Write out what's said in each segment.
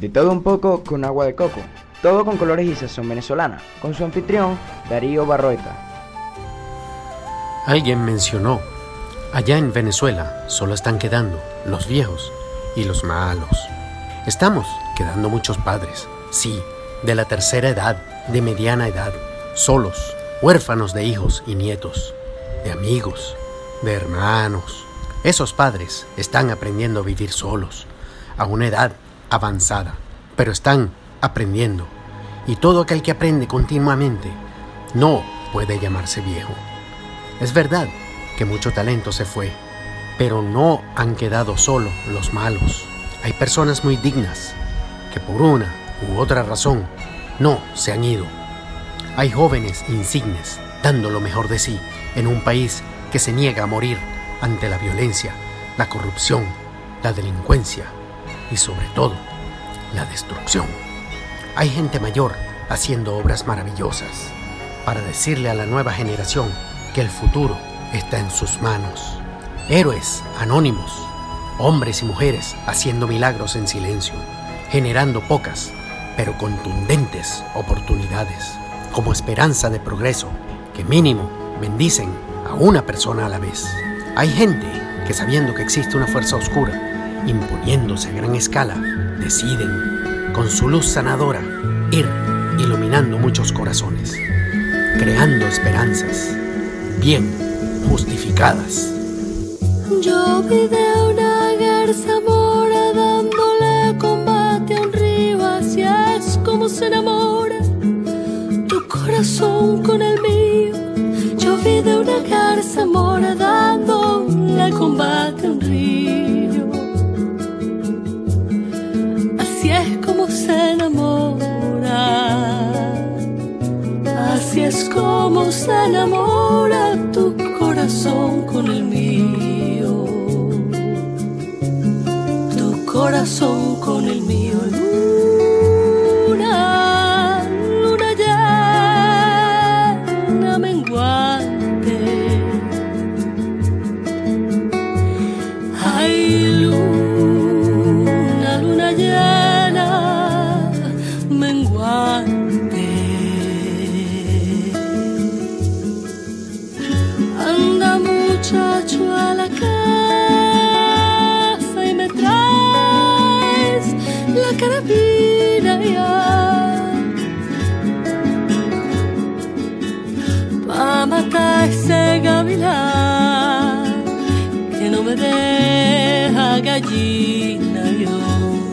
De todo un poco con agua de coco. Todo con colores y sazón venezolana. Con su anfitrión, Darío Barroeta. Alguien mencionó, allá en Venezuela solo están quedando los viejos y los malos. Estamos quedando muchos padres, sí, de la tercera edad, de mediana edad, solos, huérfanos de hijos y nietos, de amigos, de hermanos. Esos padres están aprendiendo a vivir solos, a una edad avanzada, pero están aprendiendo. Y todo aquel que aprende continuamente no puede llamarse viejo. Es verdad que mucho talento se fue, pero no han quedado solo los malos. Hay personas muy dignas que por una u otra razón no se han ido. Hay jóvenes insignes dando lo mejor de sí en un país que se niega a morir ante la violencia, la corrupción, la delincuencia y sobre todo la destrucción. Hay gente mayor haciendo obras maravillosas para decirle a la nueva generación que el futuro está en sus manos. Héroes anónimos, hombres y mujeres haciendo milagros en silencio, generando pocas pero contundentes oportunidades, como esperanza de progreso, que mínimo bendicen a una persona a la vez. Hay gente que sabiendo que existe una fuerza oscura, imponiéndose a gran escala, deciden, con su luz sanadora, ir iluminando muchos corazones, creando esperanzas bien justificadas. Yo vi de una garza mora dándole combate a un río, así es como se enamora tu corazón con el se enamora tu corazón con el mío tu corazón con el mío. La carabina ya. Pa' matar ese gavilán que no me deja gallina yo.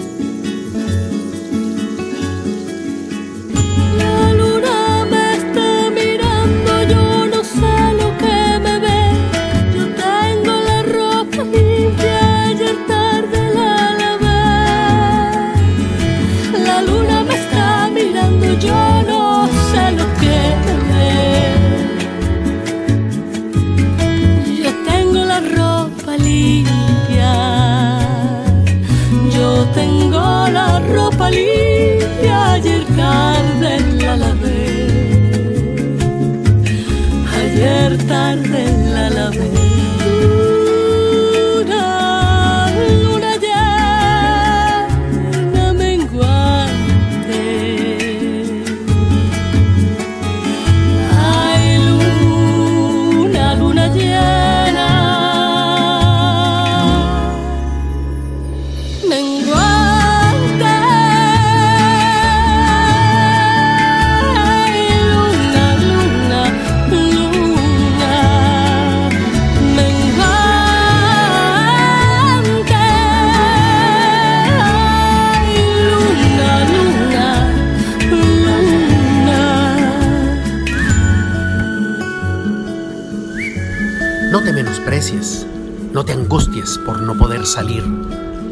No te menosprecies, no te angusties por no poder salir,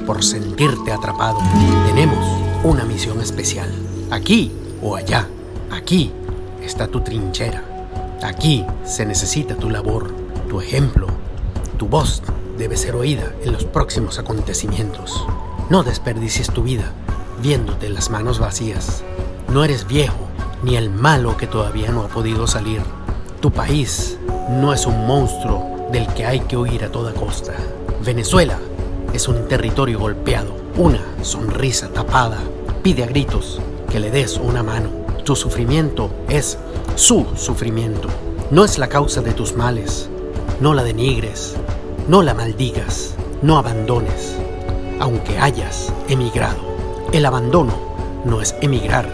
por sentirte atrapado. Tenemos una misión especial, aquí o allá. Aquí está tu trinchera. Aquí se necesita tu labor, tu ejemplo. Tu voz debe ser oída en los próximos acontecimientos. No desperdicies tu vida viéndote las manos vacías. No eres viejo ni el malo que todavía no ha podido salir. Tu país no es un monstruo del que hay que huir a toda costa. Venezuela es un territorio golpeado, una sonrisa tapada pide a gritos que le des una mano. Tu sufrimiento es su sufrimiento. No es la causa de tus males. No la denigres. No la maldigas. No abandones. Aunque hayas emigrado. El abandono no es emigrar,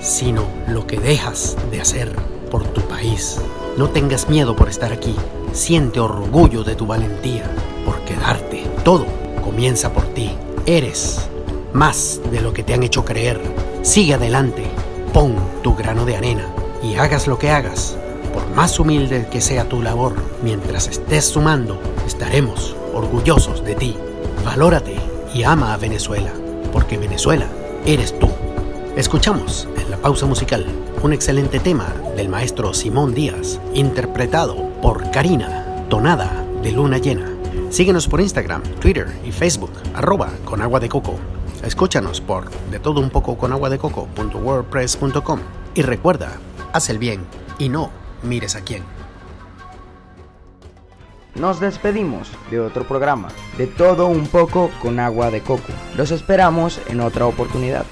sino lo que dejas de hacer por tu país. No tengas miedo por estar aquí. Siente orgullo de tu valentía por quedarte. Todo comienza por ti. Eres más de lo que te han hecho creer. Sigue adelante. Pon tu grano de arena y hagas lo que hagas. Por más humilde que sea tu labor, mientras estés sumando, estaremos orgullosos de ti. Valórate y ama a Venezuela, porque Venezuela eres tú. Escuchamos en la pausa musical un excelente tema del maestro Simón Díaz, interpretado por Karina, tonada de luna llena. Síguenos por Instagram, Twitter y Facebook, arroba con agua de coco. Escúchanos por de todo un poco con agua de coco.wordpress.com y recuerda, haz el bien y no mires a quién. Nos despedimos de otro programa, de todo un poco con agua de coco. Los esperamos en otra oportunidad.